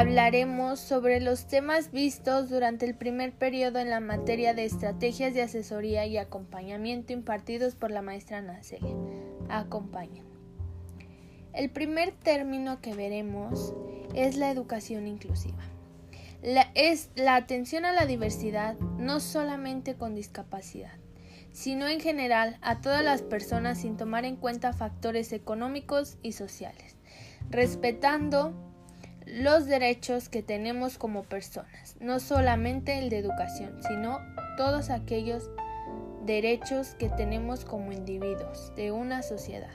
hablaremos sobre los temas vistos durante el primer periodo en la materia de estrategias de asesoría y acompañamiento impartidos por la maestra Nacelia. Acompañen. El primer término que veremos es la educación inclusiva. es la atención a la diversidad, no solamente con discapacidad, sino en general a todas las personas sin tomar en cuenta factores económicos y sociales, respetando los derechos que tenemos como personas, no solamente el de educación, sino todos aquellos derechos que tenemos como individuos de una sociedad.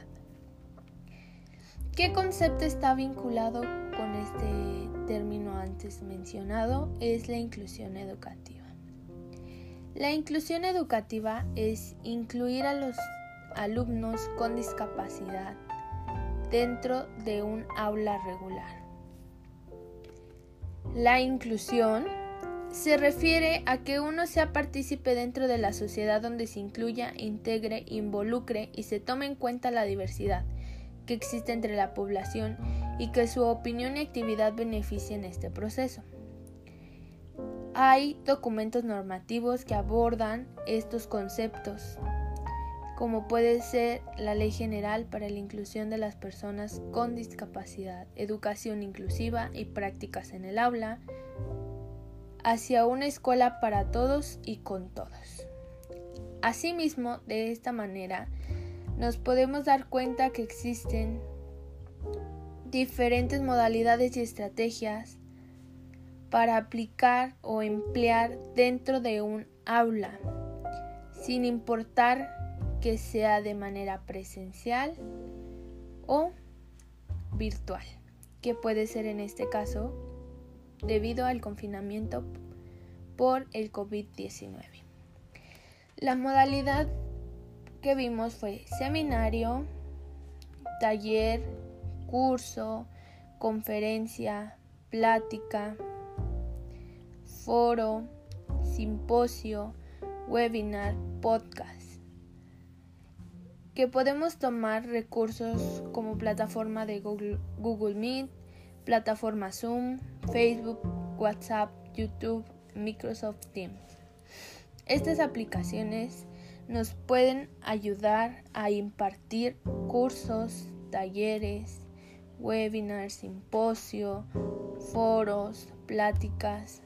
¿Qué concepto está vinculado con este término antes mencionado? Es la inclusión educativa. La inclusión educativa es incluir a los alumnos con discapacidad dentro de un aula regular la inclusión se refiere a que uno sea partícipe dentro de la sociedad donde se incluya, integre, involucre y se tome en cuenta la diversidad que existe entre la población y que su opinión y actividad beneficien este proceso. Hay documentos normativos que abordan estos conceptos como puede ser la Ley General para la Inclusión de las Personas con Discapacidad, Educación Inclusiva y Prácticas en el Aula, hacia una escuela para todos y con todos. Asimismo, de esta manera, nos podemos dar cuenta que existen diferentes modalidades y estrategias para aplicar o emplear dentro de un aula, sin importar que sea de manera presencial o virtual, que puede ser en este caso debido al confinamiento por el COVID-19. La modalidad que vimos fue seminario, taller, curso, conferencia, plática, foro, simposio, webinar, podcast que podemos tomar recursos como plataforma de Google, Meet, plataforma Zoom, Facebook, WhatsApp, YouTube, Microsoft Teams. Estas aplicaciones nos pueden ayudar a impartir cursos, talleres, webinars, simposio, foros, pláticas,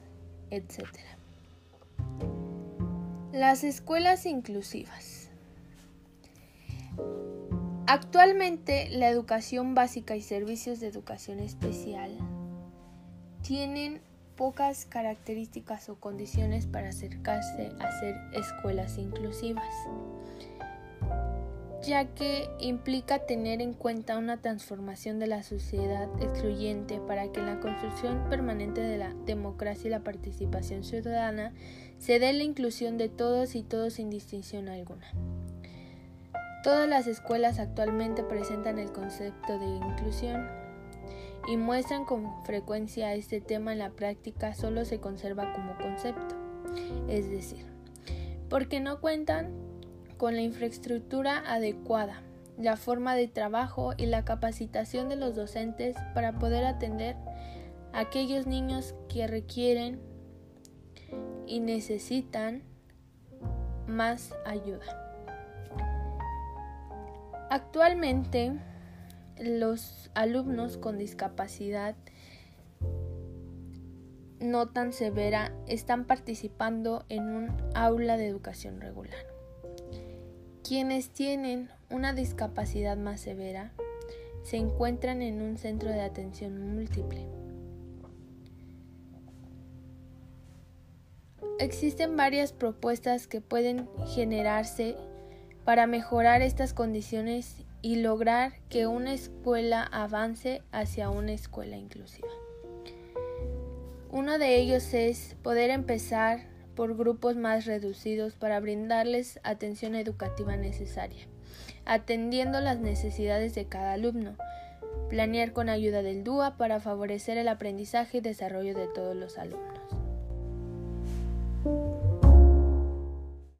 etc. Las escuelas inclusivas. Actualmente la educación básica y servicios de educación especial tienen pocas características o condiciones para acercarse a ser escuelas inclusivas, ya que implica tener en cuenta una transformación de la sociedad excluyente para que en la construcción permanente de la democracia y la participación ciudadana se dé la inclusión de todos y todos sin distinción alguna. Todas las escuelas actualmente presentan el concepto de inclusión y muestran con frecuencia este tema en la práctica solo se conserva como concepto, es decir, porque no cuentan con la infraestructura adecuada, la forma de trabajo y la capacitación de los docentes para poder atender a aquellos niños que requieren y necesitan más ayuda. Actualmente, los alumnos con discapacidad no tan severa están participando en un aula de educación regular. Quienes tienen una discapacidad más severa se encuentran en un centro de atención múltiple. Existen varias propuestas que pueden generarse para mejorar estas condiciones y lograr que una escuela avance hacia una escuela inclusiva. Uno de ellos es poder empezar por grupos más reducidos para brindarles atención educativa necesaria, atendiendo las necesidades de cada alumno, planear con ayuda del DUA para favorecer el aprendizaje y desarrollo de todos los alumnos.